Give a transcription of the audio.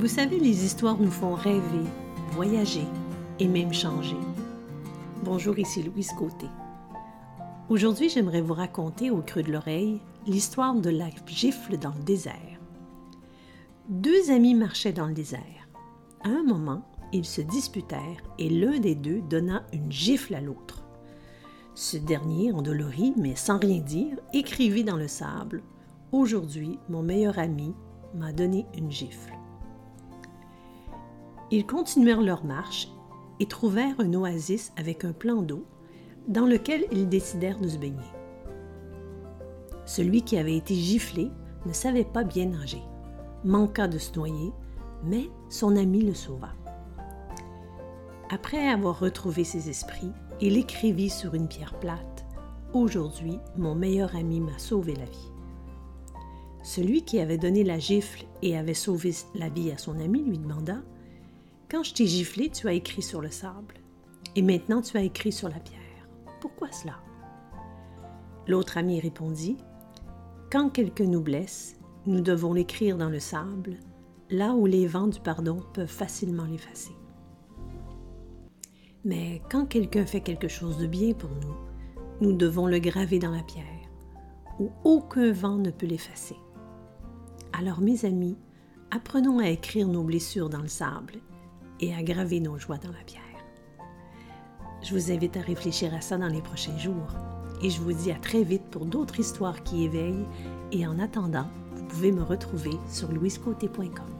Vous savez, les histoires nous font rêver, voyager et même changer. Bonjour, ici Louise Côté. Aujourd'hui, j'aimerais vous raconter au creux de l'oreille l'histoire de la gifle dans le désert. Deux amis marchaient dans le désert. À un moment, ils se disputèrent et l'un des deux donna une gifle à l'autre. Ce dernier, endolori mais sans rien dire, écrivit dans le sable Aujourd'hui, mon meilleur ami m'a donné une gifle. Ils continuèrent leur marche et trouvèrent un oasis avec un plan d'eau dans lequel ils décidèrent de se baigner. Celui qui avait été giflé ne savait pas bien nager, manqua de se noyer, mais son ami le sauva. Après avoir retrouvé ses esprits, il écrivit sur une pierre plate Aujourd'hui, mon meilleur ami m'a sauvé la vie. Celui qui avait donné la gifle et avait sauvé la vie à son ami lui demanda quand je t'ai giflé, tu as écrit sur le sable. Et maintenant, tu as écrit sur la pierre. Pourquoi cela? L'autre ami répondit Quand quelqu'un nous blesse, nous devons l'écrire dans le sable, là où les vents du pardon peuvent facilement l'effacer. Mais quand quelqu'un fait quelque chose de bien pour nous, nous devons le graver dans la pierre, où aucun vent ne peut l'effacer. Alors mes amis, apprenons à écrire nos blessures dans le sable et à graver nos joies dans la pierre. Je vous invite à réfléchir à ça dans les prochains jours et je vous dis à très vite pour d'autres histoires qui éveillent et en attendant, vous pouvez me retrouver sur louisecôté.com.